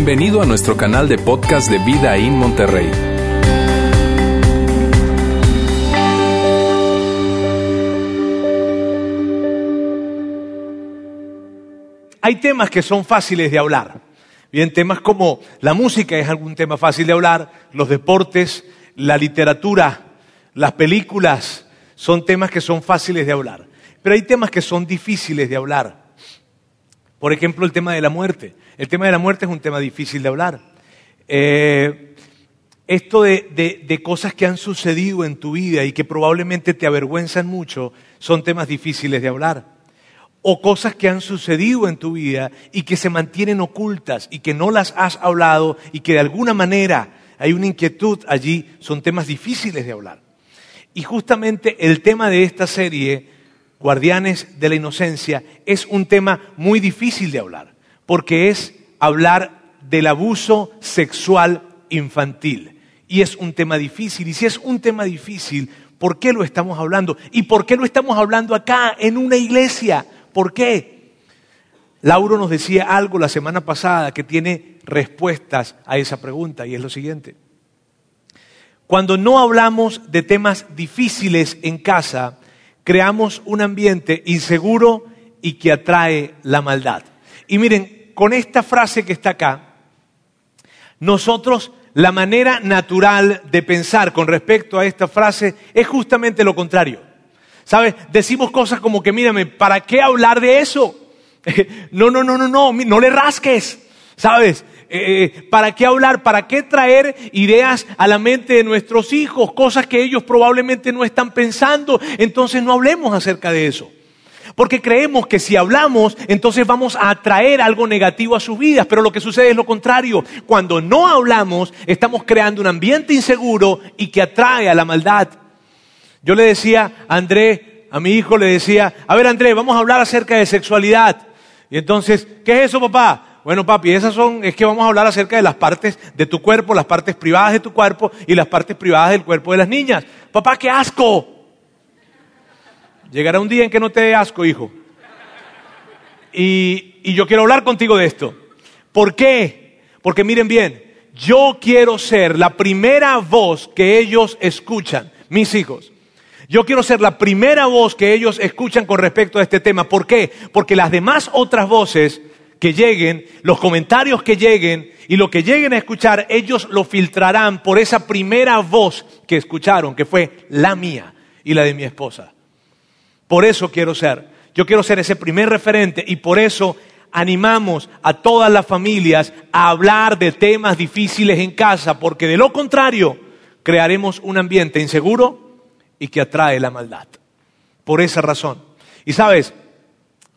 Bienvenido a nuestro canal de podcast de Vida en Monterrey. Hay temas que son fáciles de hablar. Bien, temas como la música es algún tema fácil de hablar, los deportes, la literatura, las películas, son temas que son fáciles de hablar. Pero hay temas que son difíciles de hablar. Por ejemplo, el tema de la muerte. El tema de la muerte es un tema difícil de hablar. Eh, esto de, de, cosas que han sucedido en tu vida y que probablemente te avergüenzan mucho, son temas difíciles de hablar. O cosas que han sucedido en tu vida y que se mantienen ocultas y que no las has hablado y que de alguna manera hay una inquietud allí, son temas difíciles de hablar. Y justamente el tema de esta serie guardianes de la inocencia, es un tema muy difícil de hablar, porque es hablar del abuso sexual infantil. Y es un tema difícil. Y si es un tema difícil, ¿por qué lo estamos hablando? ¿Y por qué lo estamos hablando acá, en una iglesia? ¿Por qué? Lauro nos decía algo la semana pasada que tiene respuestas a esa pregunta, y es lo siguiente. Cuando no hablamos de temas difíciles en casa, creamos un ambiente inseguro y que atrae la maldad. Y miren, con esta frase que está acá, nosotros la manera natural de pensar con respecto a esta frase es justamente lo contrario. ¿Sabes? Decimos cosas como que, mírame, ¿para qué hablar de eso? no, no, no, no, no, no le rasques. ¿Sabes? Eh, eh, ¿para qué hablar? ¿Para qué traer ideas a la mente de nuestros hijos? Cosas que ellos probablemente no están pensando. Entonces no hablemos acerca de eso. Porque creemos que si hablamos, entonces vamos a atraer algo negativo a sus vidas. Pero lo que sucede es lo contrario. Cuando no hablamos, estamos creando un ambiente inseguro y que atrae a la maldad. Yo le decía a André, a mi hijo le decía, a ver André, vamos a hablar acerca de sexualidad. Y entonces, ¿qué es eso, papá? Bueno, papi, esas son, es que vamos a hablar acerca de las partes de tu cuerpo, las partes privadas de tu cuerpo y las partes privadas del cuerpo de las niñas. Papá, qué asco. Llegará un día en que no te dé asco, hijo. Y, y yo quiero hablar contigo de esto. ¿Por qué? Porque miren bien, yo quiero ser la primera voz que ellos escuchan, mis hijos. Yo quiero ser la primera voz que ellos escuchan con respecto a este tema. ¿Por qué? Porque las demás otras voces que lleguen, los comentarios que lleguen y lo que lleguen a escuchar, ellos lo filtrarán por esa primera voz que escucharon, que fue la mía y la de mi esposa. Por eso quiero ser. Yo quiero ser ese primer referente y por eso animamos a todas las familias a hablar de temas difíciles en casa, porque de lo contrario crearemos un ambiente inseguro y que atrae la maldad. Por esa razón. Y sabes,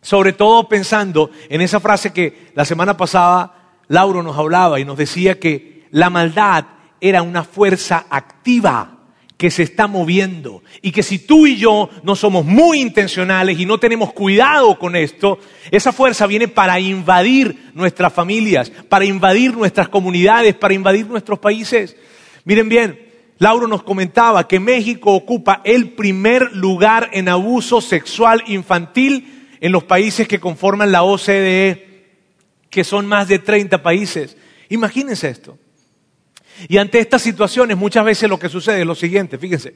sobre todo pensando en esa frase que la semana pasada Lauro nos hablaba y nos decía que la maldad era una fuerza activa que se está moviendo y que si tú y yo no somos muy intencionales y no tenemos cuidado con esto, esa fuerza viene para invadir nuestras familias, para invadir nuestras comunidades, para invadir nuestros países. Miren bien, Lauro nos comentaba que México ocupa el primer lugar en abuso sexual infantil en los países que conforman la OCDE, que son más de 30 países. Imagínense esto. Y ante estas situaciones muchas veces lo que sucede es lo siguiente, fíjense,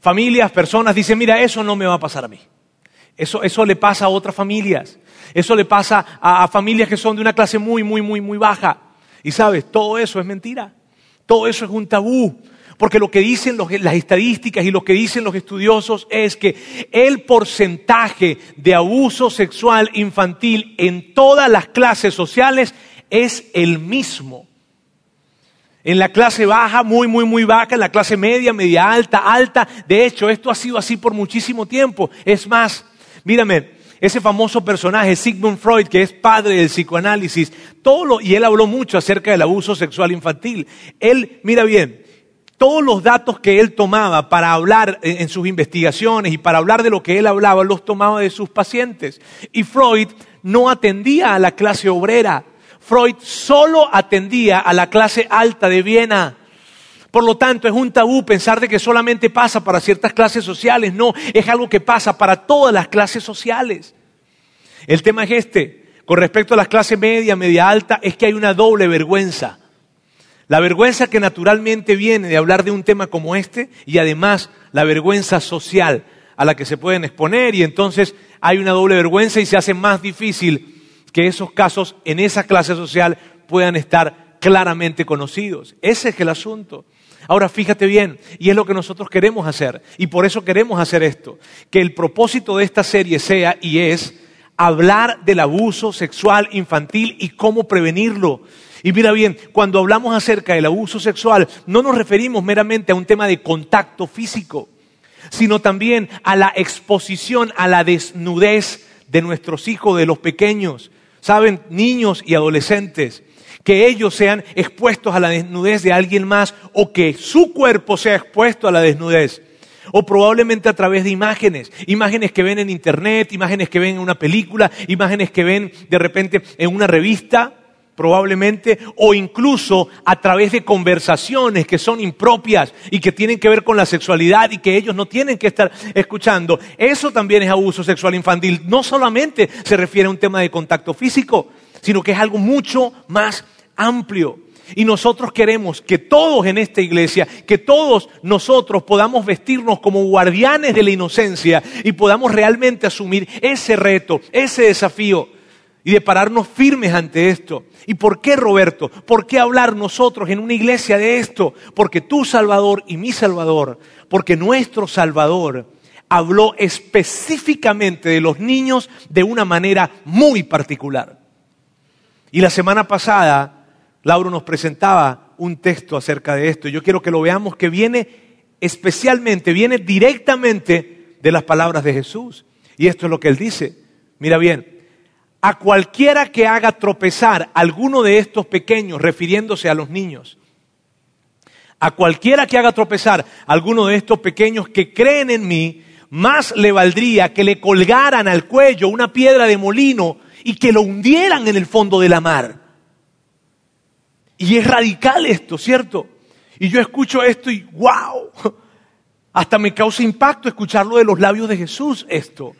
familias, personas dicen, mira, eso no me va a pasar a mí. Eso, eso le pasa a otras familias. Eso le pasa a, familias que son de una clase muy, muy, muy, muy baja. Y sabes, todo eso es mentira. Todo eso es un tabú. Porque lo que dicen las estadísticas y lo que dicen los estudiosos es que el porcentaje de abuso sexual infantil en todas las clases sociales es el mismo. En la clase baja, muy, muy, muy baja, en la clase media, media alta, alta. De hecho, esto ha sido así por muchísimo tiempo. Es más, mírame, ese famoso personaje, Sigmund Freud, que es padre del psicoanálisis, todo lo, y él habló mucho acerca del abuso sexual infantil. Él, mira bien, todos los datos que él tomaba para hablar en sus investigaciones y para hablar de lo que él hablaba, los tomaba de sus pacientes. Y Freud no atendía a la clase obrera. Freud solo atendía a la clase alta de Viena. Por lo tanto, es un tabú pensar de que solamente pasa para ciertas clases sociales. No, es algo que pasa para todas las clases sociales. El tema es este. con respecto a las clases media, media alta, es que hay una doble vergüenza. La vergüenza que naturalmente viene de hablar de un tema como este y además la vergüenza social a la que se pueden exponer y entonces hay una doble vergüenza y se hace más difícil que esos casos en esa clase social puedan estar claramente conocidos. Ese es el asunto. Ahora fíjate bien, y es lo que nosotros queremos hacer, y por eso queremos hacer esto, que el propósito de esta serie sea y es hablar del abuso sexual infantil y cómo prevenirlo. Y mira bien, cuando hablamos acerca del abuso sexual, no nos referimos meramente a un tema de contacto físico, sino también a la exposición a la desnudez de nuestros hijos, de los pequeños, saben, niños y adolescentes, que ellos sean expuestos a la desnudez de alguien más o que su cuerpo sea expuesto a la desnudez. O probablemente a través de imágenes, imágenes que ven en internet, imágenes que ven en una película, imágenes que ven de repente en una revista, probablemente, o incluso a través de conversaciones que son impropias y que tienen que ver con la sexualidad y que ellos no tienen que estar escuchando. Eso también es abuso sexual infantil. No solamente se refiere a un tema de contacto físico, sino que es algo mucho más amplio. Y nosotros queremos que todos en esta iglesia, que todos nosotros podamos vestirnos como guardianes de la inocencia y podamos realmente asumir ese reto, ese desafío y de pararnos firmes ante esto. ¿Y por qué, Roberto? ¿Por qué hablar nosotros en una iglesia de esto? Porque tu Salvador y mi Salvador, porque nuestro Salvador habló específicamente de los niños de una manera muy particular. Y la semana pasada, Lauro nos presentaba un texto acerca de esto. Yo quiero que lo veamos que viene especialmente, viene directamente de las palabras de Jesús. Y esto es lo que él dice. Mira bien, a cualquiera que haga tropezar alguno de estos pequeños, refiriéndose a los niños, a cualquiera que haga tropezar alguno de estos pequeños que creen en mí, más le valdría que le colgaran al cuello una piedra de molino y que lo hundieran en el fondo de la mar. Y es radical esto, ¿cierto? Y yo escucho esto y wow, hasta me causa impacto escucharlo de los labios de Jesús esto.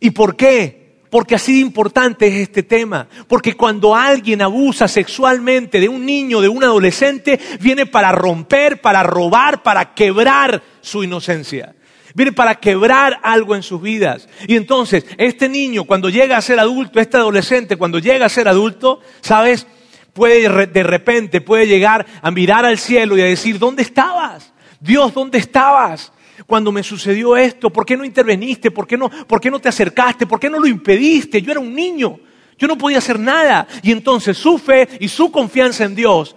¿Y por qué? Porque así de importante es este tema. Porque cuando alguien abusa sexualmente de un niño, de un adolescente, viene para romper, para robar, para quebrar su inocencia. Viene para quebrar algo en sus vidas. Y entonces, este niño, cuando llega a ser adulto, este adolescente, cuando llega a ser adulto, ¿sabes? Puede de repente, puede llegar a mirar al cielo y a decir, ¿dónde estabas? Dios, ¿dónde estabas? Cuando me sucedió esto? ¿Por qué no interveniste? ¿Por qué no, ¿Por qué no te acercaste? ¿Por qué no lo impediste? Yo era un niño, yo no podía hacer nada. Y entonces su fe y su confianza en Dios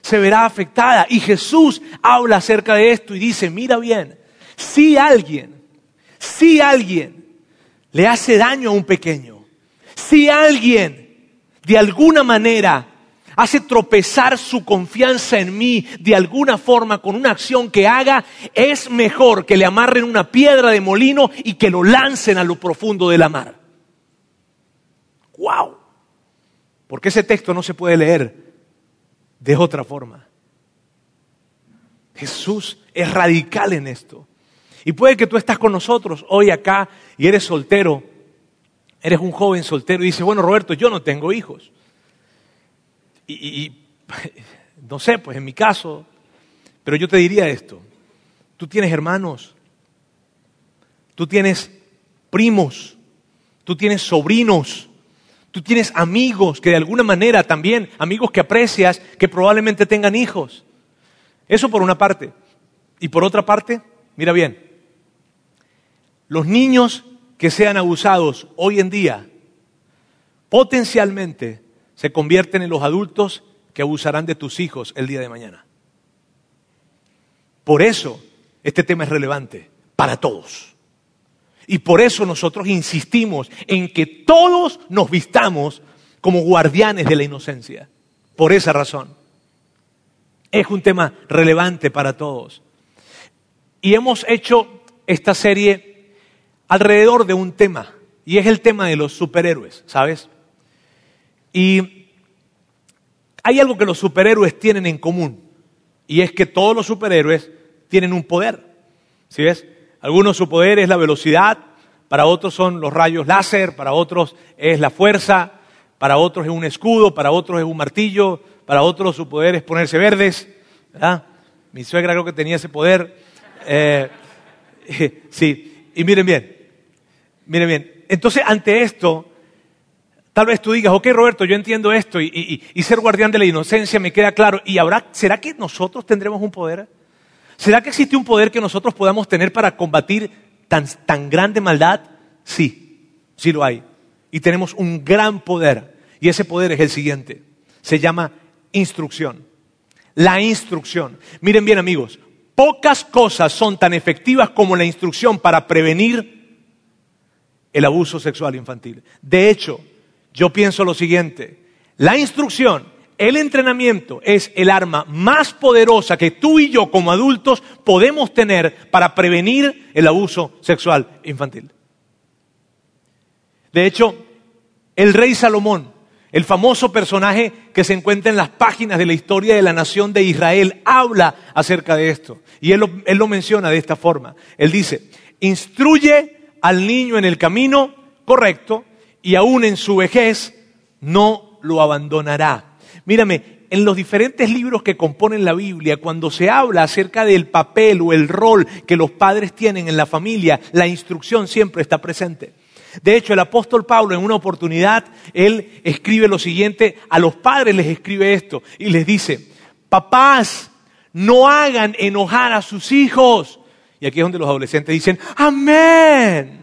se verá afectada. Y Jesús habla acerca de esto y dice, mira bien, si alguien, si alguien le hace daño a un pequeño, si alguien de alguna manera hace tropezar su confianza en mí de alguna forma con una acción que haga, es mejor que le amarren una piedra de molino y que lo lancen a lo profundo de la mar. ¡Wow! Porque ese texto no se puede leer de otra forma. Jesús es radical en esto. Y puede que tú estás con nosotros hoy acá y eres soltero, eres un joven soltero y dices, bueno Roberto, yo no tengo hijos y, no sé, pues en mi caso, pero yo te diría esto, tú tienes hermanos, tú tienes primos, tú tienes sobrinos, tú tienes amigos que de alguna manera también, amigos que aprecias, que probablemente tengan hijos. Eso por una parte. Y por otra parte, mira bien, los niños que sean abusados hoy en día, potencialmente se convierten en los adultos que abusarán de tus hijos el día de mañana. Por eso este tema es relevante para todos. Y por eso nosotros insistimos en que todos nos vistamos como guardianes de la inocencia. Por esa razón. Es un tema relevante para todos. Y hemos hecho esta serie alrededor de un tema, y es el tema de los superhéroes, ¿sabes? Y hay algo que los superhéroes tienen en común, y es que todos los superhéroes tienen un poder. ¿Sí ves? Algunos su poder es la velocidad, para otros son los rayos láser, para otros es la fuerza, para otros es un escudo, para otros es un martillo, para otros su poder es ponerse verdes. Mi suegra creo que tenía ese poder. Eh, sí, y miren bien, miren bien. Entonces, ante esto, tal vez tú digas, ok Roberto, yo entiendo esto y, ser guardián de la inocencia me queda claro. ¿Y habrá, será que nosotros tendremos un poder? ¿Será que existe un poder que nosotros podamos tener para combatir tan, tan grande maldad? Sí, sí lo hay. Y tenemos un gran poder. Y ese poder es el siguiente. Se llama instrucción. La instrucción. Miren bien amigos, pocas cosas son tan efectivas como la instrucción para prevenir el abuso sexual infantil. De hecho, yo pienso lo siguiente, la instrucción, el entrenamiento es el arma más poderosa que tú y yo como adultos podemos tener para prevenir el abuso sexual infantil. De hecho, el rey Salomón el famoso personaje que se encuentra en las páginas de la historia de la nación de Israel habla acerca de esto. Y él lo, menciona de esta forma. Él dice, instruye al niño en el camino correcto y aún en su vejez no lo abandonará. Mírame, en los diferentes libros que componen la Biblia, cuando se habla acerca del papel o el rol que los padres tienen en la familia, la instrucción siempre está presente. De hecho, el apóstol Pablo en una oportunidad, él escribe lo siguiente, a los padres les escribe esto y les dice, papás, no hagan enojar a sus hijos. Y aquí es donde los adolescentes dicen, amén.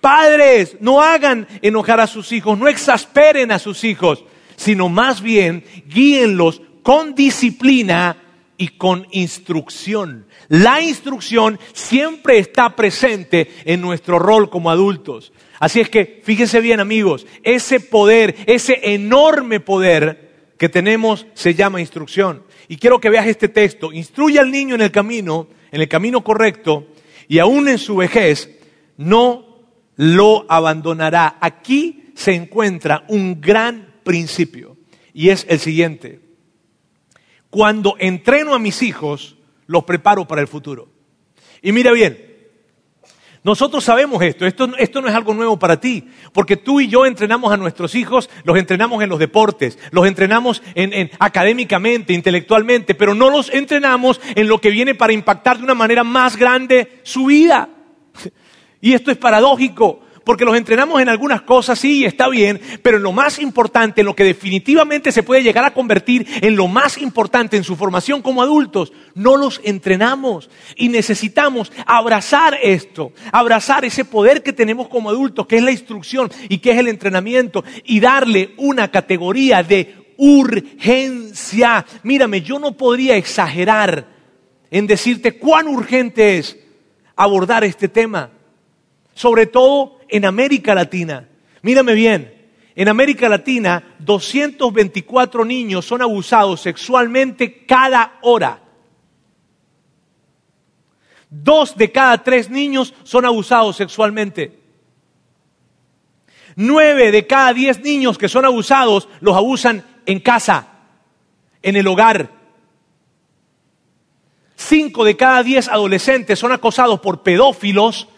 Padres, no hagan enojar a sus hijos, no exasperen a sus hijos, sino más bien guíenlos con disciplina y con instrucción. La instrucción siempre está presente en nuestro rol como adultos. Así es que fíjense bien amigos, ese poder, ese enorme poder que tenemos se llama instrucción. Y quiero que veas este texto. Instruye al niño en el camino, en el camino correcto, y aún en su vejez no lo abandonará. Aquí se encuentra un gran principio, y es el siguiente cuando entreno a mis hijos, los preparo para el futuro. Y mira bien, nosotros sabemos esto, esto, no es algo nuevo para ti, porque tú y yo entrenamos a nuestros hijos, los entrenamos en los deportes, los entrenamos académicamente, intelectualmente, pero no los entrenamos en lo que viene para impactar de una manera más grande su vida. Y esto es paradójico, porque los entrenamos en algunas cosas, sí, está bien, pero en lo más importante, en lo que definitivamente se puede llegar a convertir en lo más importante en su formación como adultos, no los entrenamos. Y necesitamos abrazar esto, abrazar ese poder que tenemos como adultos, que es la instrucción y que es el entrenamiento, y darle una categoría de urgencia. Mírame, yo no podría exagerar en decirte cuán urgente es abordar este tema sobre todo en América Latina. Mírame bien, en América Latina 224 niños son abusados sexualmente cada hora. Dos de cada tres niños son abusados sexualmente. Nueve de cada diez niños que son abusados los abusan en casa, en el hogar. Cinco de cada diez adolescentes son acosados por pedófilos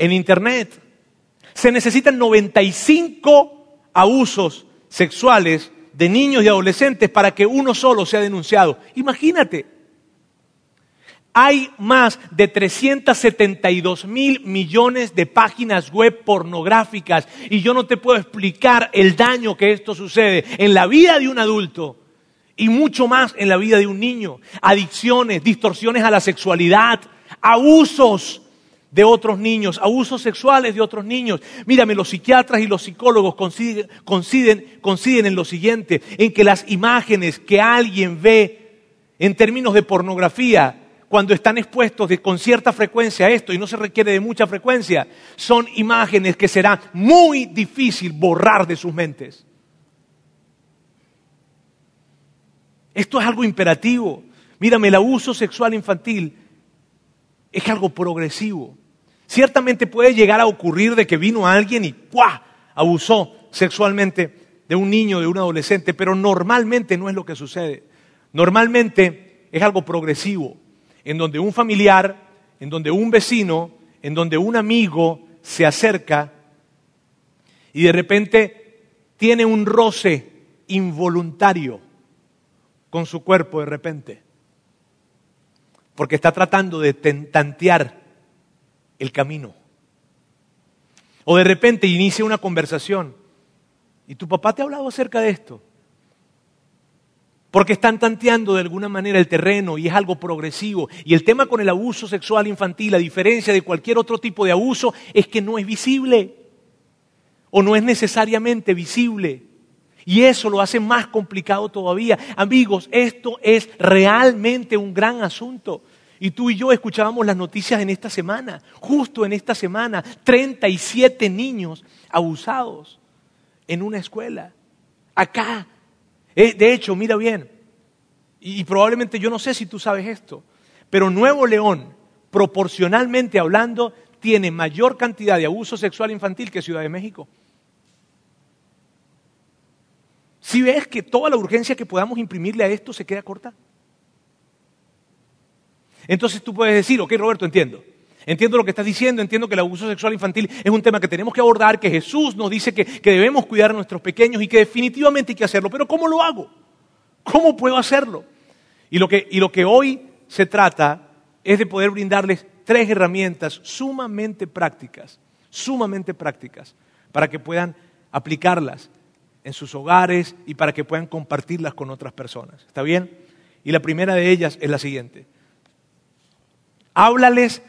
en Internet. Se necesitan 95 abusos sexuales de niños y adolescentes para que uno solo sea denunciado. Imagínate. Hay más de 372 mil millones de páginas web pornográficas y yo no te puedo explicar el daño que esto sucede en la vida de un adulto y mucho más en la vida de un niño. Adicciones, distorsiones a la sexualidad, abusos de otros niños, abusos sexuales de otros niños. Mírame, los psiquiatras y los psicólogos coinciden, en lo siguiente, en que las imágenes que alguien ve en términos de pornografía, cuando están expuestos con cierta frecuencia a esto, y no se requiere de mucha frecuencia, son imágenes que será muy difícil borrar de sus mentes. Esto es algo imperativo. Mírame, el abuso sexual infantil es algo progresivo. Ciertamente puede llegar a ocurrir de que vino alguien y ¡cuá! abusó sexualmente de un niño, de un adolescente, pero normalmente no es lo que sucede. Normalmente es algo progresivo, en donde un familiar, en donde un vecino, en donde un amigo se acerca y de repente tiene un roce involuntario con su cuerpo de repente, porque está tratando de tantear el camino. O de repente inicia una conversación y tu papá te ha hablado acerca de esto. Porque están tanteando de alguna manera el terreno y es algo progresivo. Y el tema con el abuso sexual infantil, a diferencia de cualquier otro tipo de abuso, es que no es visible o no es necesariamente visible. Y eso lo hace más complicado todavía. Amigos, esto es realmente un gran asunto. Y tú y yo escuchábamos las noticias en esta semana, justo en esta semana, 37 niños abusados en una escuela. Acá. Eh, de hecho, mira bien, y probablemente yo no sé si tú sabes esto, pero Nuevo León, proporcionalmente hablando, tiene mayor cantidad de abuso sexual infantil que Ciudad de México. Si ves que toda la urgencia que podamos imprimirle a esto se queda corta. Entonces tú puedes decir, ok Roberto, entiendo. Entiendo lo que estás diciendo, entiendo que el abuso sexual infantil es un tema que tenemos que abordar, que Jesús nos dice que, debemos cuidar a nuestros pequeños y que definitivamente hay que hacerlo. Pero ¿cómo lo hago? ¿Cómo puedo hacerlo? Y lo que, y lo que hoy se trata es de poder brindarles tres herramientas sumamente prácticas, sumamente prácticas, para que puedan aplicarlas en sus hogares y para que puedan compartirlas con otras personas. ¿Está bien? Y la primera de ellas es la siguiente. Háblales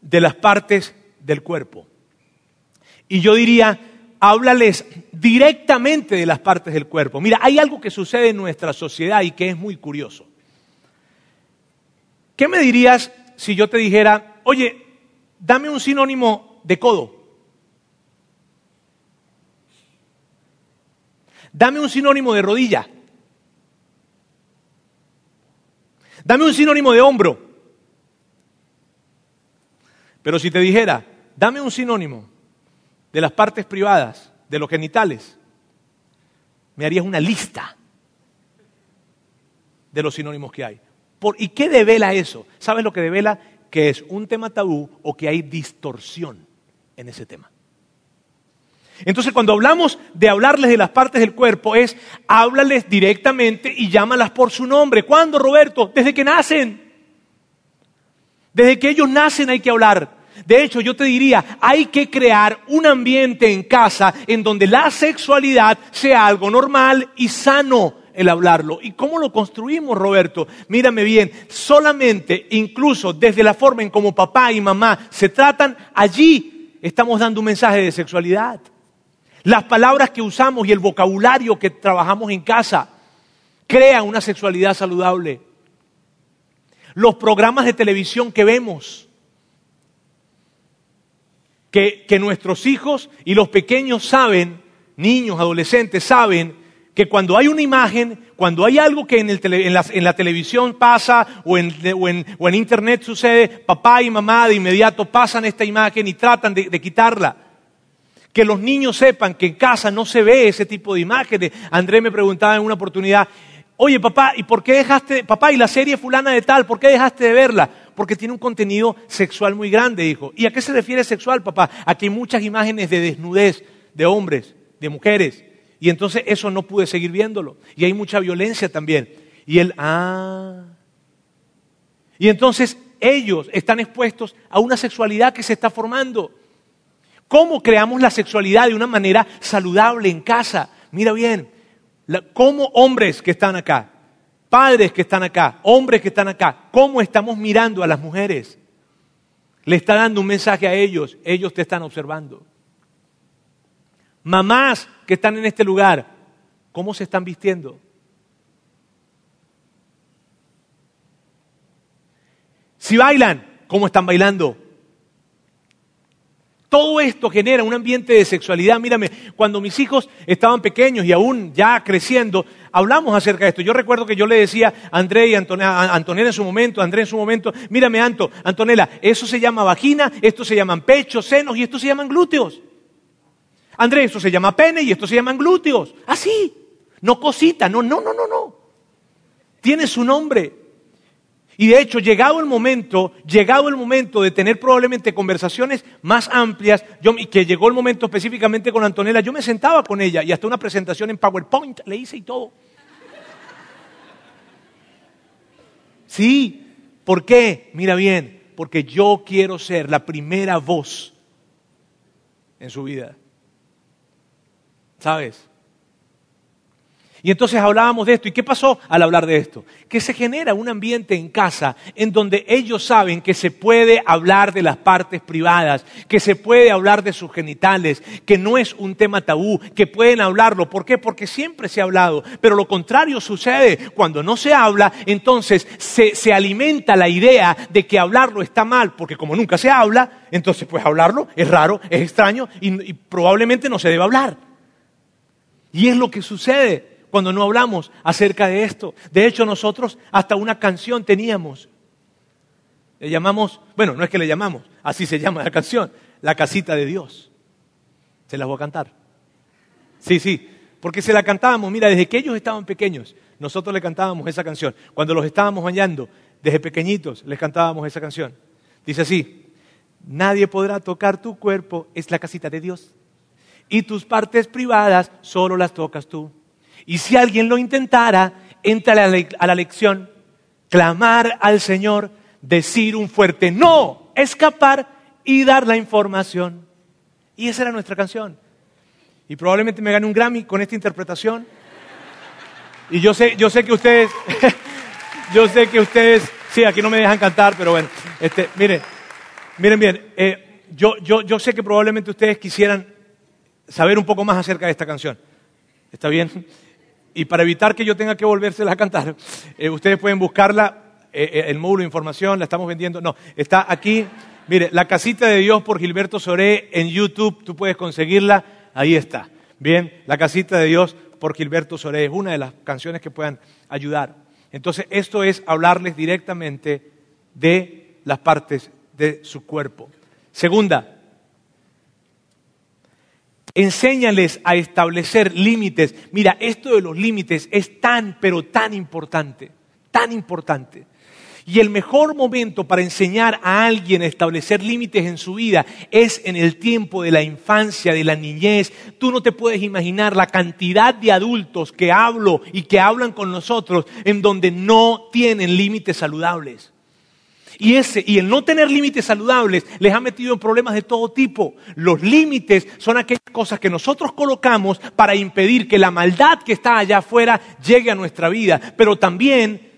de las partes del cuerpo. Y yo diría, háblales directamente de las partes del cuerpo. Mira, hay algo que sucede en nuestra sociedad y que es muy curioso. ¿Qué me dirías si yo te dijera, oye, dame un sinónimo de codo? Dame un sinónimo de rodilla. Dame un sinónimo de hombro. Pero si te dijera, dame un sinónimo de las partes privadas, de los genitales, me harías una lista de los sinónimos que hay. ¿Y qué devela eso? ¿Sabes lo que devela? Que es un tema tabú o que hay distorsión en ese tema. Entonces cuando hablamos de hablarles de las partes del cuerpo es háblales directamente y llámalas por su nombre. ¿Cuándo, Roberto? Desde que nacen. Desde que ellos nacen hay que hablar. De hecho, yo te diría, hay que crear un ambiente en casa en donde la sexualidad sea algo normal y sano el hablarlo. ¿Y cómo lo construimos, Roberto? Mírame bien, solamente, incluso desde la forma en cómo papá y mamá se tratan, allí estamos dando un mensaje de sexualidad las palabras que usamos y el vocabulario que trabajamos en casa crean una sexualidad saludable. Los programas de televisión que vemos, que, nuestros hijos y los pequeños saben, niños, adolescentes, saben que cuando hay una imagen, cuando hay algo que en, la, televisión pasa o en, internet sucede, papá y mamá de inmediato pasan esta imagen y tratan de quitarla que los niños sepan que en casa no se ve ese tipo de imágenes. Andrés me preguntaba en una oportunidad, oye papá, ¿y por qué dejaste, papá, y la serie fulana de tal, por qué dejaste de verla? Porque tiene un contenido sexual muy grande, dijo. ¿Y a qué se refiere sexual, papá? Aquí hay muchas imágenes de desnudez de hombres, de mujeres. Y entonces eso no pude seguir viéndolo. Y hay mucha violencia también. Y él, ah. Y entonces ellos están expuestos a una sexualidad que se está formando. ¿Cómo creamos la sexualidad de una manera saludable en casa? Mira bien, ¿cómo hombres que están acá, padres que están acá, hombres que están acá, cómo estamos mirando a las mujeres? Le está dando un mensaje a ellos, ellos te están observando. Mamás que están en este lugar, ¿cómo se están vistiendo? Si bailan, ¿cómo están bailando? Todo esto genera un ambiente de sexualidad. Mírame, cuando mis hijos estaban pequeños y aún ya creciendo, hablamos acerca de esto. Yo recuerdo que yo le decía a André y a Antonella en su momento, André en su momento, mírame Anto, Antonella, eso se llama vagina, esto se llaman pechos, senos y esto se llaman glúteos. André, esto se llama pene y esto se llaman glúteos. Así, no cosita, no, no, no, no, no. Tiene su nombre. Y de hecho, llegado el momento, llegado el momento de tener probablemente conversaciones más amplias, yo, y que llegó el momento específicamente con Antonella, yo me sentaba con ella y hasta una presentación en PowerPoint le hice y todo. Sí, ¿por qué? Mira bien, porque yo quiero ser la primera voz en su vida. ¿Sabes? Y entonces hablábamos de esto. ¿Y qué pasó al hablar de esto? Que se genera un ambiente en casa en donde ellos saben que se puede hablar de las partes privadas, que se puede hablar de sus genitales, que no es un tema tabú, que pueden hablarlo. ¿Por qué? Porque siempre se ha hablado. Pero lo contrario sucede. Cuando no se habla, entonces se, alimenta la idea de que hablarlo está mal, porque como nunca se habla, entonces pues hablarlo es raro, es extraño y, y probablemente no se debe hablar. Y es lo que sucede cuando no hablamos acerca de esto. De hecho, nosotros hasta una canción teníamos. Le llamamos, bueno, no es que le llamamos, así se llama la canción, La casita de Dios. Se las voy a cantar. Sí, sí, porque se la cantábamos, mira, desde que ellos estaban pequeños, nosotros le cantábamos esa canción. Cuando los estábamos bañando, desde pequeñitos, les cantábamos esa canción. Dice así, nadie podrá tocar tu cuerpo, es la casita de Dios. Y tus partes privadas solo las tocas tú. Y si alguien lo intentara, entra a la, lección, clamar al Señor, decir un fuerte no, escapar y dar la información. Y esa era nuestra canción. Y probablemente me gane un Grammy con esta interpretación. Y yo sé, yo sé que ustedes, yo sé que ustedes, sí, aquí no me dejan cantar, pero bueno, este, miren, miren bien, eh, yo, yo, yo sé que probablemente ustedes quisieran saber un poco más acerca de esta canción. ¿Está bien? Y para evitar que yo tenga que volvérsela a cantar, eh, ustedes pueden buscarla, eh, eh, el módulo de información, la estamos vendiendo. No, está aquí. Mire, La Casita de Dios por Gilberto Soré en YouTube, tú puedes conseguirla, ahí está. Bien, La Casita de Dios por Gilberto Soré es una de las canciones que puedan ayudar. Entonces, esto es hablarles directamente de las partes de su cuerpo. Segunda, Enséñales a establecer límites. Mira, esto de los límites es tan, pero tan importante, tan importante. Y el mejor momento para enseñar a alguien a establecer límites en su vida es en el tiempo de la infancia, de la niñez. Tú no te puedes imaginar la cantidad de adultos que hablo y que hablan con nosotros en donde no tienen límites saludables. Y, ese, y el no tener límites saludables les ha metido en problemas de todo tipo. Los límites son aquellas cosas que nosotros colocamos para impedir que la maldad que está allá afuera llegue a nuestra vida, pero también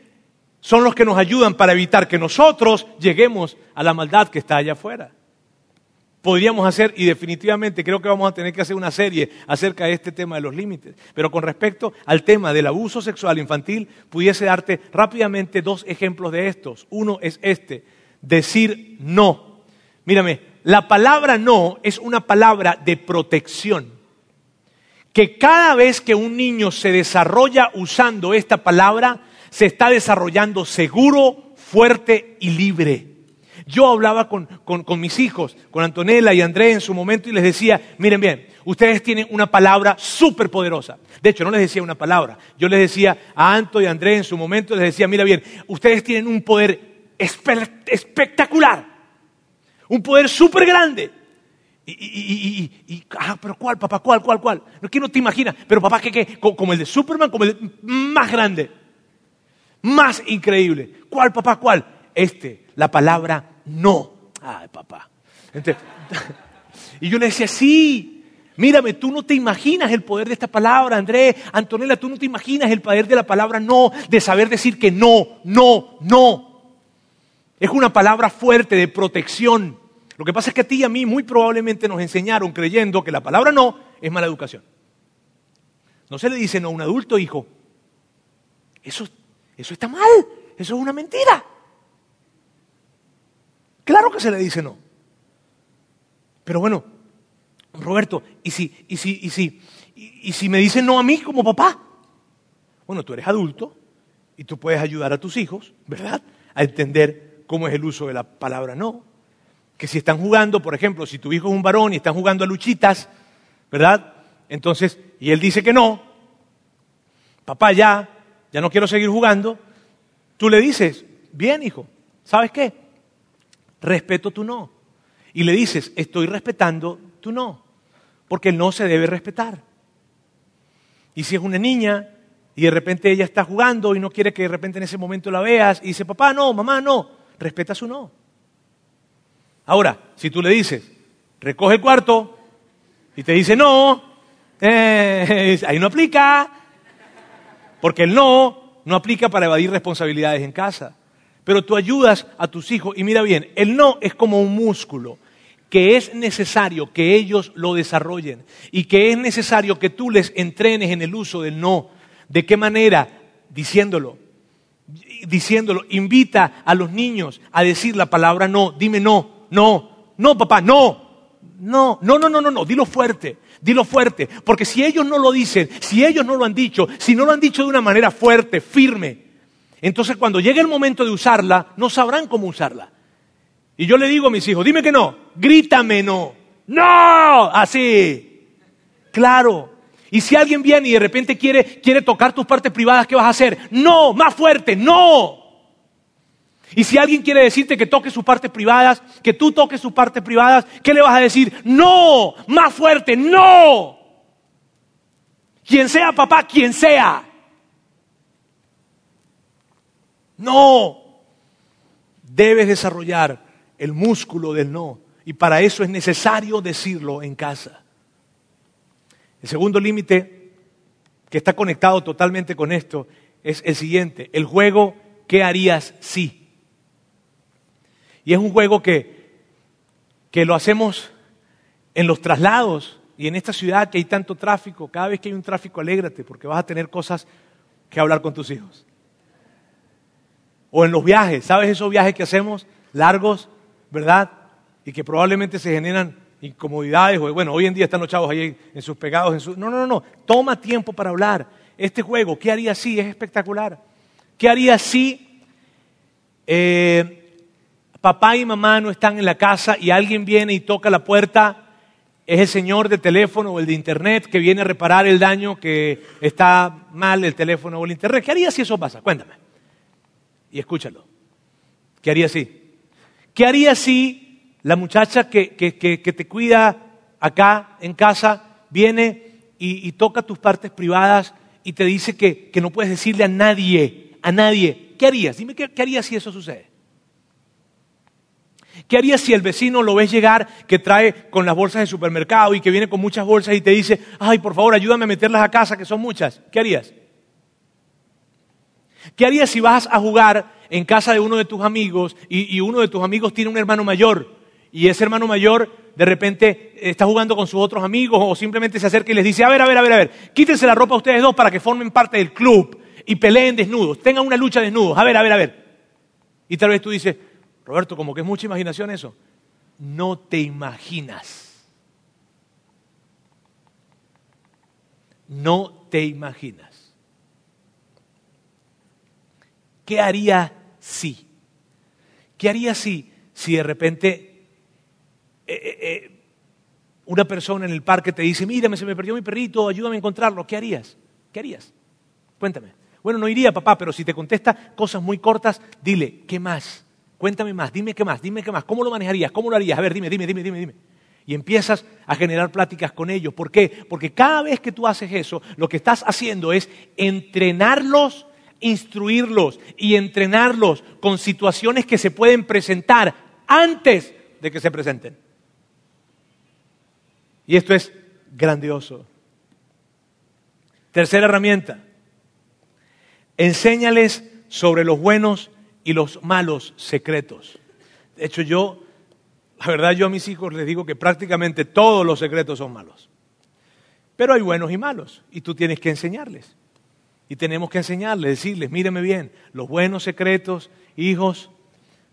son los que nos ayudan para evitar que nosotros lleguemos a la maldad que está allá afuera podríamos hacer, y definitivamente creo que vamos a tener que hacer una serie acerca de este tema de los límites. Pero con respecto al tema del abuso sexual infantil, pudiese darte rápidamente dos ejemplos de estos. Uno es este, decir no. Mírame, la palabra no es una palabra de protección. Que cada vez que un niño se desarrolla usando esta palabra, se está desarrollando seguro, fuerte y libre. Yo hablaba con, mis hijos, con Antonella y André en su momento y les decía, miren bien, ustedes tienen una palabra súper poderosa. De hecho, no les decía una palabra. Yo les decía a Anto y a André en su momento, les decía, mira bien, ustedes tienen un poder espectacular. Un poder súper grande. Y, ah, pero ¿cuál, papá? ¿Cuál, cuál, cuál? No, ¿Qué no te imaginas? Pero papá, ¿qué, qué? Como el de Superman, como el más grande. Más increíble. ¿Cuál, papá? ¿Cuál? Este, la palabra no. Ay, papá. y yo le decía, sí, mírame, tú no te imaginas el poder de esta palabra, Andrés, Antonella, tú no te imaginas el poder de la palabra no, de saber decir que no, no, no. Es una palabra fuerte de protección. Lo que pasa es que a ti y a mí muy probablemente nos enseñaron creyendo que la palabra no es mala educación. No se le dice no a un adulto, hijo. Eso, eso está mal, eso es una mentira. Claro que se le dice no. Pero bueno, Roberto, ¿y si, y si, y si, y, si me dicen no a mí como papá? Bueno, tú eres adulto y tú puedes ayudar a tus hijos, ¿verdad? A entender cómo es el uso de la palabra no. Que si están jugando, por ejemplo, si tu hijo es un varón y están jugando a luchitas, ¿verdad? Entonces, y él dice que no, papá ya, ya no quiero seguir jugando, tú le dices, bien hijo, ¿sabes qué? Respeto tu no. Y le dices, estoy respetando tu no, porque el no se debe respetar. Y si es una niña y de repente ella está jugando y no quiere que de repente en ese momento la veas y dice, papá no, mamá no, respeta su no. Ahora, si tú le dices, recoge el cuarto y te dice no, eh, ahí no aplica, porque el no no aplica para evadir responsabilidades en casa. Pero tú ayudas a tus hijos y mira bien, el no es como un músculo que es necesario que ellos lo desarrollen y que es necesario que tú les entrenes en el uso del no. ¿De qué manera? Diciéndolo. Diciéndolo. Invita a los niños a decir la palabra no. Dime no, no, no, papá, no. No, no, no, no, no, no. Dilo fuerte. Dilo fuerte. Porque si ellos no lo dicen, si ellos no lo han dicho, si no lo han dicho de una manera fuerte, firme, entonces cuando llegue el momento de usarla, no sabrán cómo usarla. Y yo le digo a mis hijos, dime que no, grítame no. No, así. Claro. Y si alguien viene y de repente quiere, quiere tocar tus partes privadas, ¿qué vas a hacer? No, más fuerte, no. Y si alguien quiere decirte que toque sus partes privadas, que tú toques sus partes privadas, ¿qué le vas a decir? No, más fuerte, no. Quien sea papá, quien sea. No. Debes desarrollar el músculo del no. Y para eso es necesario decirlo en casa. El segundo límite, que está conectado totalmente con esto, es el siguiente. El juego, ¿qué harías si? Y es un juego que, que lo hacemos en los traslados y en esta ciudad que hay tanto tráfico. Cada vez que hay un tráfico, alégrate porque vas a tener cosas que hablar con tus hijos. O en los viajes, ¿sabes esos viajes que hacemos largos? ¿verdad? Y que probablemente se generan incomodidades, bueno, hoy en día están los chavos ahí en sus pegados, en su... No, no, no, no, toma tiempo para hablar. Este juego, ¿qué haría si? Es espectacular. ¿Qué haría si eh, papá y mamá no están en la casa y alguien viene y toca la puerta? Es el señor de teléfono o el de internet que viene a reparar el daño que está mal el teléfono o el internet. ¿Qué haría si eso pasa? Cuéntame. Y escúchalo. ¿Qué haría si? ¿Qué haría si la muchacha que, te cuida acá en casa viene y, toca tus partes privadas y te dice que, no puedes decirle a nadie, a nadie? ¿Qué harías? Dime qué, qué harías si eso sucede. ¿Qué harías si el vecino lo ves llegar que trae con las bolsas de supermercado y que viene con muchas bolsas y te dice, ay, por favor, ayúdame a meterlas a casa, que son muchas? ¿Qué harías? ¿Qué harías si vas a jugar en casa de uno de tus amigos y, uno de tus amigos tiene un hermano mayor y ese hermano mayor de repente está jugando con sus otros amigos o simplemente se acerca y les dice, a ver, a ver, a ver, a ver, quítense la ropa ustedes dos para que formen parte del club y peleen desnudos, tengan una lucha desnudos, a ver, a ver, a ver. Y tal vez tú dices, Roberto, como que es mucha imaginación eso. No te imaginas. No te imaginas. ¿Qué haría sí. ¿Qué haría si, si de repente eh, eh, eh, una persona en el parque te dice, mírame, se me perdió mi perrito, ayúdame a encontrarlo? ¿Qué harías? ¿Qué harías? Cuéntame. Bueno, no iría, papá, pero si te contesta cosas muy cortas, dile, ¿qué más? Cuéntame más, dime qué más, dime qué más. ¿Cómo lo manejarías? ¿Cómo lo harías? A ver, dime, dime, dime, dime, dime. Y empiezas a generar pláticas con ellos. ¿Por qué? Porque cada vez que tú haces eso, lo que estás haciendo es entrenarlos instruirlos y entrenarlos con situaciones que se pueden presentar antes de que se presenten. Y esto es grandioso. Tercera herramienta. Enséñales sobre los buenos y los malos secretos. De hecho, yo, la verdad, yo a mis hijos les digo que prácticamente todos los secretos son malos. Pero hay buenos y malos, y tú tienes que enseñarles. Y tenemos que enseñarles, decirles, míreme bien, los buenos secretos, hijos,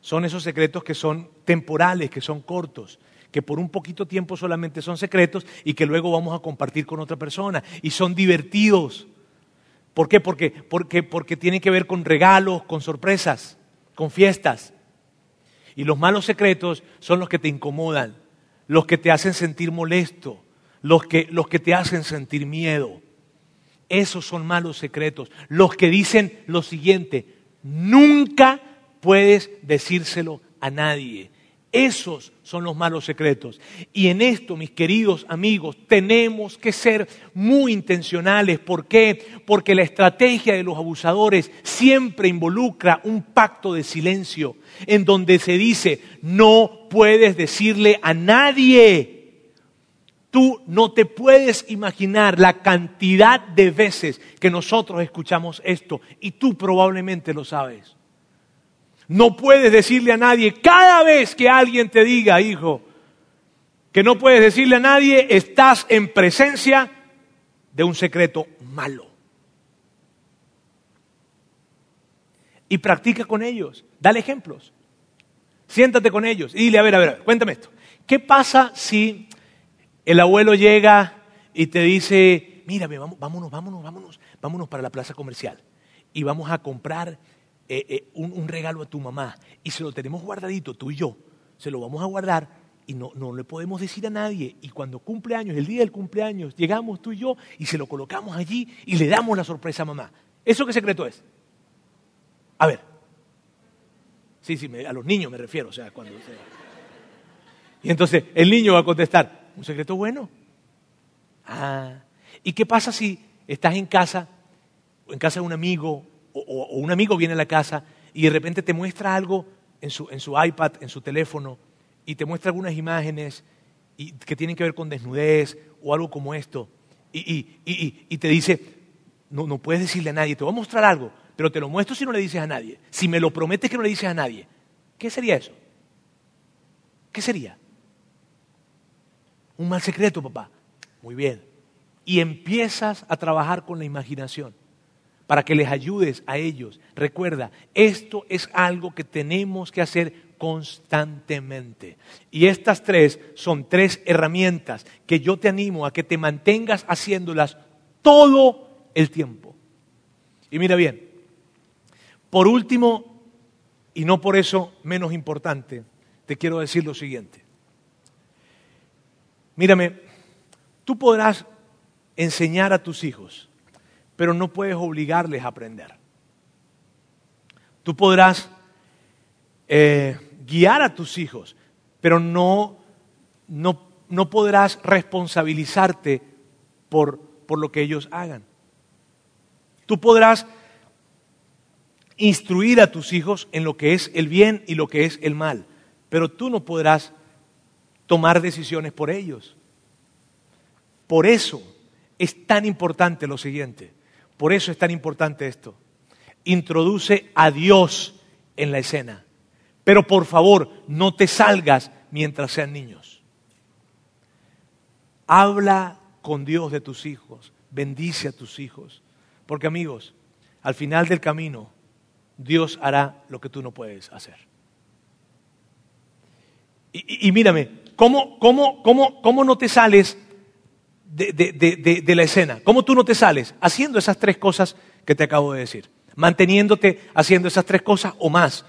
son esos secretos que son temporales, que son cortos, que por un poquito tiempo solamente son secretos y que luego vamos a compartir con otra persona. Y son divertidos. ¿Por qué? Porque, porque, porque tienen que ver con regalos, con sorpresas, con fiestas. Y los malos secretos son los que te incomodan, los que te hacen sentir molesto, los que, los que te hacen sentir miedo. Esos son malos secretos. Los que dicen lo siguiente, nunca puedes decírselo a nadie. Esos son los malos secretos. Y en esto, mis queridos amigos, tenemos que ser muy intencionales. ¿Por qué? Porque la estrategia de los abusadores siempre involucra un pacto de silencio en donde se dice, no puedes decirle a nadie. Tú no te puedes imaginar la cantidad de veces que nosotros escuchamos esto y tú probablemente lo sabes. No puedes decirle a nadie, cada vez que alguien te diga, hijo, que no puedes decirle a nadie, estás en presencia de un secreto malo. Y practica con ellos, dale ejemplos. Siéntate con ellos y dile, a ver, a ver, cuéntame esto. ¿Qué pasa si el abuelo llega y te dice, mírame, vámonos, vámonos, vámonos, vámonos para la plaza comercial y vamos a comprar eh, eh, un, regalo a tu mamá y se lo tenemos guardadito, tú y yo, se lo vamos a guardar y no, no le podemos decir a nadie. Y cuando cumpleaños, el día del cumpleaños, llegamos tú y yo y se lo colocamos allí y le damos la sorpresa a mamá. ¿Eso qué secreto es? A ver. Sí, sí, a los niños me refiero, o sea, cuando... Y entonces el niño va a contestar, ¿un secreto bueno? Ah, ¿y qué pasa si estás en casa, o en casa de un amigo, o, un amigo viene a la casa y de repente te muestra algo en su, iPad, en su teléfono, y te muestra algunas imágenes que tienen que ver con desnudez o algo como esto, y, te dice, no, no puedes decirle a nadie, te voy a mostrar algo, pero te lo muestro si no le dices a nadie. Si me lo prometes que no le dices a nadie, ¿qué sería eso? ¿Qué sería? Un mal secreto, papá. Muy bien. Y empiezas a trabajar con la imaginación para que les ayudes a ellos. Recuerda, esto es algo que tenemos que hacer constantemente. Y estas tres son tres herramientas que yo te animo a que te mantengas haciéndolas todo el tiempo. Y mira bien, por último, y no por eso menos importante, te quiero decir lo siguiente. Mírame, tú podrás enseñar a tus hijos pero no puedes obligarles a aprender. Tú podrás eh, guiar a tus hijos, pero no, no, no podrás responsabilizarte por, por lo que ellos hagan. Tú podrás instruir a tus hijos en lo que es el bien y lo que es el mal, pero tú no podrás tomar decisiones por ellos. Por eso es tan importante lo siguiente. Por eso es tan importante esto. Introduce a Dios en la escena. Pero por favor, no te salgas mientras sean niños. Habla con Dios de tus hijos. Bendice a tus hijos. Porque amigos, al final del camino, Dios hará lo que tú no puedes hacer. Y, mírame, ¿cómo, cómo, cómo, ¿cómo no te sales de, la escena. ¿Cómo tú no te sales? Haciendo esas tres cosas que te acabo de decir. Manteniéndote haciendo esas tres cosas o más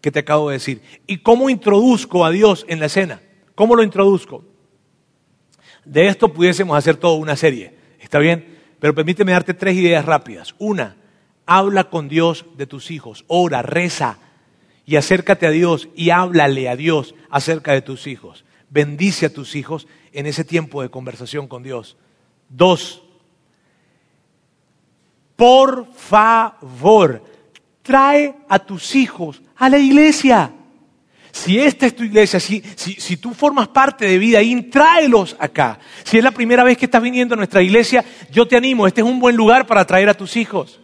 que te acabo de decir. ¿Y cómo introduzco a Dios en la escena? ¿Cómo lo introduzco? De esto pudiésemos hacer toda una serie. ¿Está bien? Pero permíteme darte tres ideas rápidas. Una, habla con Dios de tus hijos. Ora, reza y acércate a Dios y háblale a Dios acerca de tus hijos. Bendice a tus hijos en ese tiempo de conversación con Dios. Dos, por favor, trae a tus hijos a la iglesia. Si esta es tu iglesia, si, si, tú formas parte de vida ahí, tráelos acá. Si es la primera vez que estás viniendo a nuestra iglesia, yo te animo, este es un buen lugar para traer a tus hijos.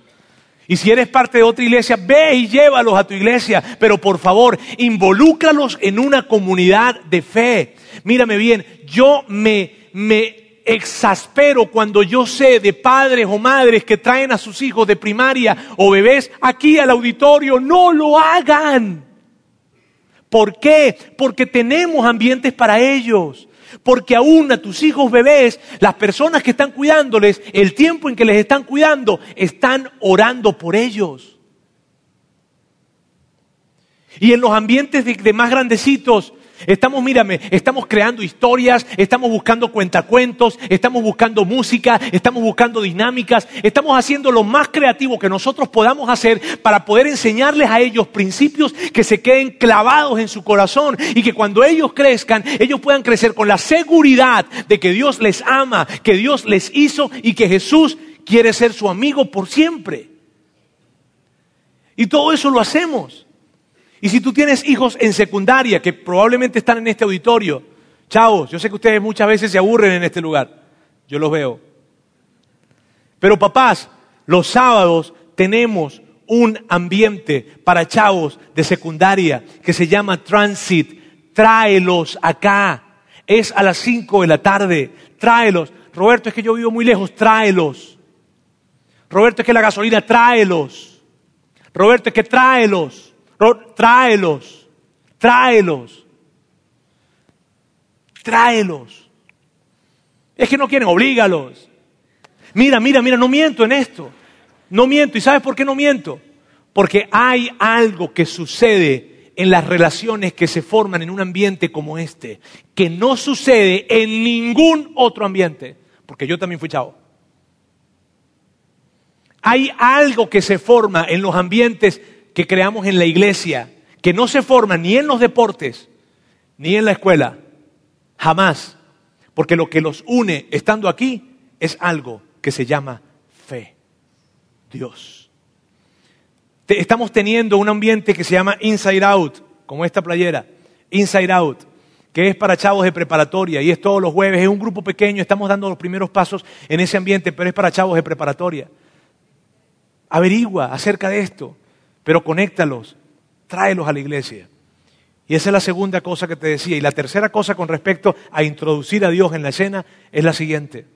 Y si eres parte de otra iglesia, ve y llévalos a tu iglesia, pero por favor, involúcralos en una comunidad de fe. Mírame bien, yo me, me exaspero cuando yo sé de padres o madres que traen a sus hijos de primaria o bebés aquí al auditorio. No lo hagan. ¿Por qué? Porque tenemos ambientes para ellos. Porque aún a tus hijos bebés, las personas que están cuidándoles, el tiempo en que les están cuidando, están orando por ellos. Y en los ambientes de, más grandecitos, Estamos, mírame, estamos creando historias, estamos buscando cuentacuentos, estamos buscando música, estamos buscando dinámicas, estamos haciendo lo más creativo que nosotros podamos hacer para poder enseñarles a ellos principios que se queden clavados en su corazón y que cuando ellos crezcan, ellos puedan crecer con la seguridad de que Dios les ama, que Dios les hizo y que Jesús quiere ser su amigo por siempre. Y todo eso lo hacemos. Y si tú tienes hijos en secundaria que probablemente están en este auditorio, chavos, yo sé que ustedes muchas veces se aburren en este lugar, yo los veo. Pero papás, los sábados tenemos un ambiente para chavos de secundaria que se llama Transit. Tráelos acá. Es a las 5 de la tarde. Tráelos. Roberto, es que yo vivo muy lejos. Tráelos. Roberto, es que la gasolina, tráelos. Roberto, es que tráelos tráelos, tráelos, tráelos. Es que no quieren, oblígalos. Mira, mira, mira, no miento en esto. No miento. ¿Y sabes por qué no miento? Porque hay algo que sucede en las relaciones que se forman en un ambiente como este, que no sucede en ningún otro ambiente. Porque yo también fui chavo. Hay algo que se forma en los ambientes que creamos en la iglesia, que no se forma ni en los deportes, ni en la escuela, jamás, porque lo que los une estando aquí es algo que se llama fe, Dios. Estamos teniendo un ambiente que se llama Inside Out, como esta playera, Inside Out, que es para chavos de preparatoria y es todos los jueves, es un grupo pequeño, estamos dando los primeros pasos en ese ambiente, pero es para chavos de preparatoria. Averigua acerca de esto pero conéctalos, tráelos a la iglesia. Y esa es la segunda cosa que te decía. Y la tercera cosa con respecto a introducir a Dios en la escena es la siguiente.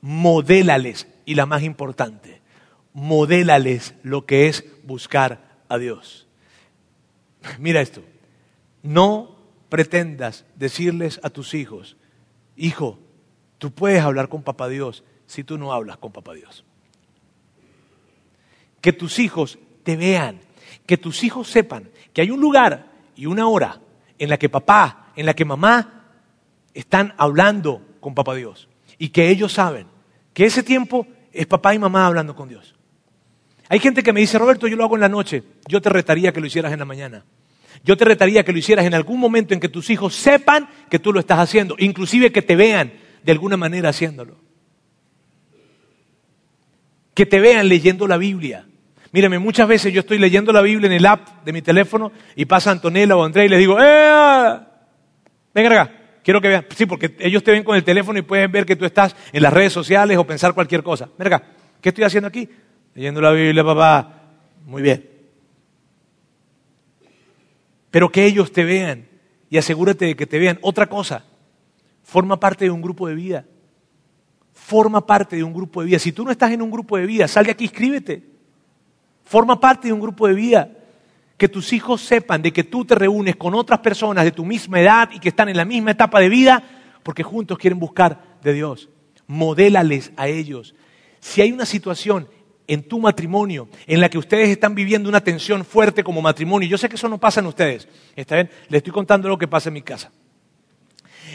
Modélales, y la más importante, modélales lo que es buscar a Dios. Mira esto, no pretendas decirles a tus hijos, hijo, tú puedes hablar con papá Dios si tú no hablas con papá Dios que tus hijos te vean, que tus hijos sepan que hay un lugar y una hora en la que papá, en la que mamá están hablando con papá Dios y que ellos saben que ese tiempo es papá y mamá hablando con Dios. Hay gente que me dice, Roberto, yo lo hago en la noche, yo te retaría que lo hicieras en la mañana. Yo te retaría que lo hicieras en algún momento en que tus hijos sepan que tú lo estás haciendo, inclusive que te vean de alguna manera haciéndolo. Que te vean leyendo la Biblia, Mírame, muchas veces yo estoy leyendo la Biblia en el app de mi teléfono y pasa Antonella o André y les digo, ¡eh! Venga acá, quiero que vean. Sí, porque ellos te ven con el teléfono y pueden ver que tú estás en las redes sociales o pensar cualquier cosa. Ven acá, ¿qué estoy haciendo aquí? Leyendo la Biblia, papá. Muy bien. Pero que ellos te vean y asegúrate de que te vean. Otra cosa, forma parte de un grupo de vida. Forma parte de un grupo de vida. Si tú no estás en un grupo de vida, sal de aquí, inscríbete. Forma parte de un grupo de vida. Que tus hijos sepan de que tú te reúnes con otras personas de tu misma edad y que están en la misma etapa de vida porque juntos quieren buscar de Dios. Modélales a ellos. Si hay una situación en tu matrimonio en la que ustedes están viviendo una tensión fuerte como matrimonio, yo sé que eso no pasa en ustedes, ¿está bien? Les estoy contando lo que pasa en mi casa.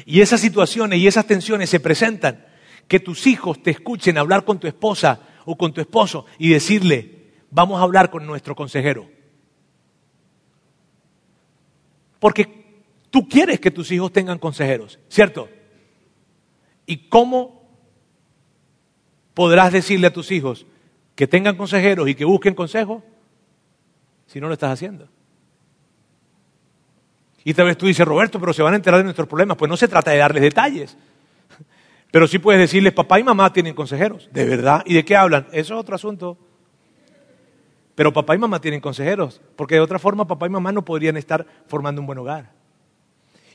Y esas situaciones y esas tensiones se presentan, que tus hijos te escuchen hablar con tu esposa o con tu esposo y decirle, vamos a hablar con nuestro consejero. Porque tú quieres que tus hijos tengan consejeros, ¿cierto? ¿Y cómo podrás decirle a tus hijos que tengan consejeros y que busquen consejos si no lo estás haciendo? Y tal vez tú dices, Roberto, pero se van a enterar de nuestros problemas. Pues no se trata de darles detalles. Pero sí puedes decirles, papá y mamá tienen consejeros. ¿De verdad? ¿Y de qué hablan? Eso es otro asunto. Pero papá y mamá tienen consejeros, porque de otra forma papá y mamá no podrían estar formando un buen hogar.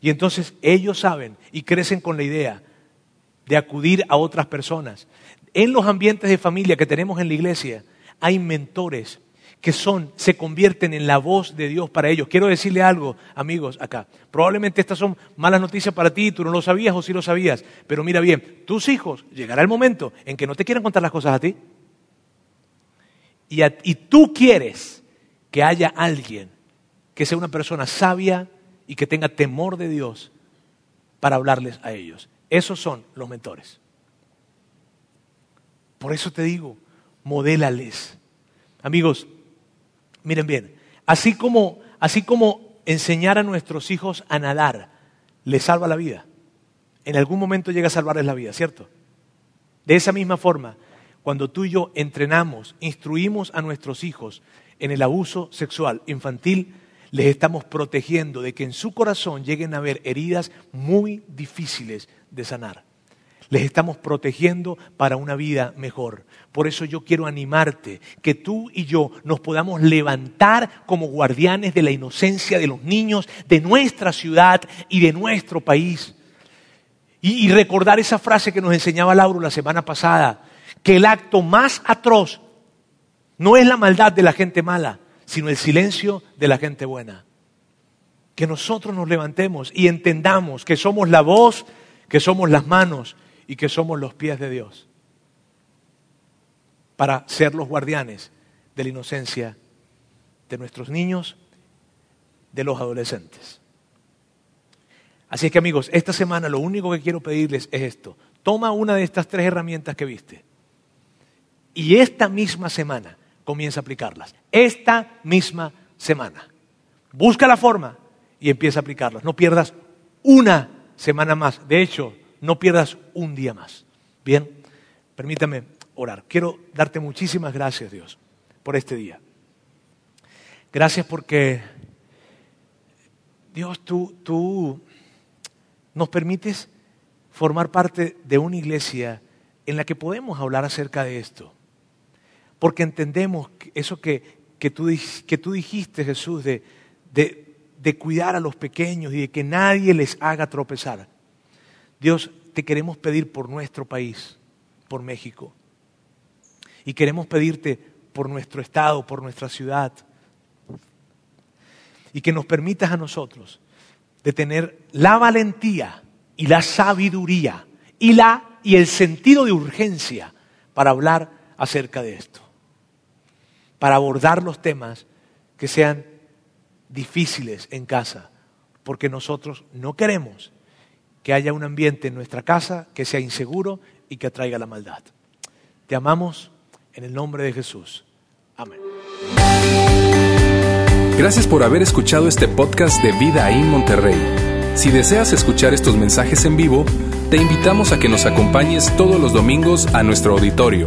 Y entonces ellos saben y crecen con la idea de acudir a otras personas. En los ambientes de familia que tenemos en la iglesia hay mentores que son, se convierten en la voz de Dios para ellos. Quiero decirle algo, amigos, acá. Probablemente estas son malas noticias para ti, tú no lo sabías o sí lo sabías, pero mira bien, tus hijos, llegará el momento en que no te quieran contar las cosas a ti y, tú quieres que haya alguien que sea una persona sabia, y que tenga temor de Dios para hablarles a ellos. Esos son los mentores. Por eso te digo, modélales. Amigos, miren bien, así como, así como enseñar a nuestros hijos a nadar les salva la vida, en algún momento llega a salvarles la vida, ¿cierto? De esa misma forma, cuando tú y yo entrenamos, instruimos a nuestros hijos en el abuso sexual infantil, les estamos protegiendo de que en su corazón lleguen a haber heridas muy difíciles de sanar. Les estamos protegiendo para una vida mejor. Por eso yo quiero animarte que tú y yo nos podamos levantar como guardianes de la inocencia de los niños, de nuestra ciudad y de nuestro país. Y, recordar esa frase que nos enseñaba Lauro la semana pasada, que el acto más atroz no es la maldad de la gente mala, sino el silencio de la gente buena. Que nosotros nos levantemos y entendamos que somos la voz, que somos las manos y que somos los pies de Dios para ser los guardianes de la inocencia de nuestros niños, de los adolescentes. Así que amigos, esta semana lo único que quiero pedirles es esto. Toma una de estas tres herramientas que viste y esta misma semana comienza a aplicarlas. Esta misma semana. Busca la forma y empieza a aplicarlas. No pierdas una semana más. De hecho, no pierdas un día más. Bien, permítame orar. Quiero darte muchísimas gracias, Dios, por este día. Gracias porque, Dios, tú, tú nos permites formar parte de una iglesia en la que podemos hablar acerca de esto. Porque entendemos eso que, que, tú, que tú dijiste, Jesús, de, de cuidar a los pequeños y de que nadie les haga tropezar. Dios, te queremos pedir por nuestro país, por México. Y queremos pedirte por nuestro estado, por nuestra ciudad. Y que nos permitas a nosotros de tener la valentía y la sabiduría y, la, y el sentido de urgencia para hablar acerca de esto. Para abordar los temas que sean difíciles en casa. Porque nosotros no queremos que haya un ambiente en nuestra casa que sea inseguro y que atraiga la maldad. Te amamos en el nombre de Jesús. Amén. Gracias por haber escuchado este podcast de Vida en Monterrey. Si deseas escuchar estos mensajes en vivo, te invitamos a que nos acompañes todos los domingos a nuestro auditorio.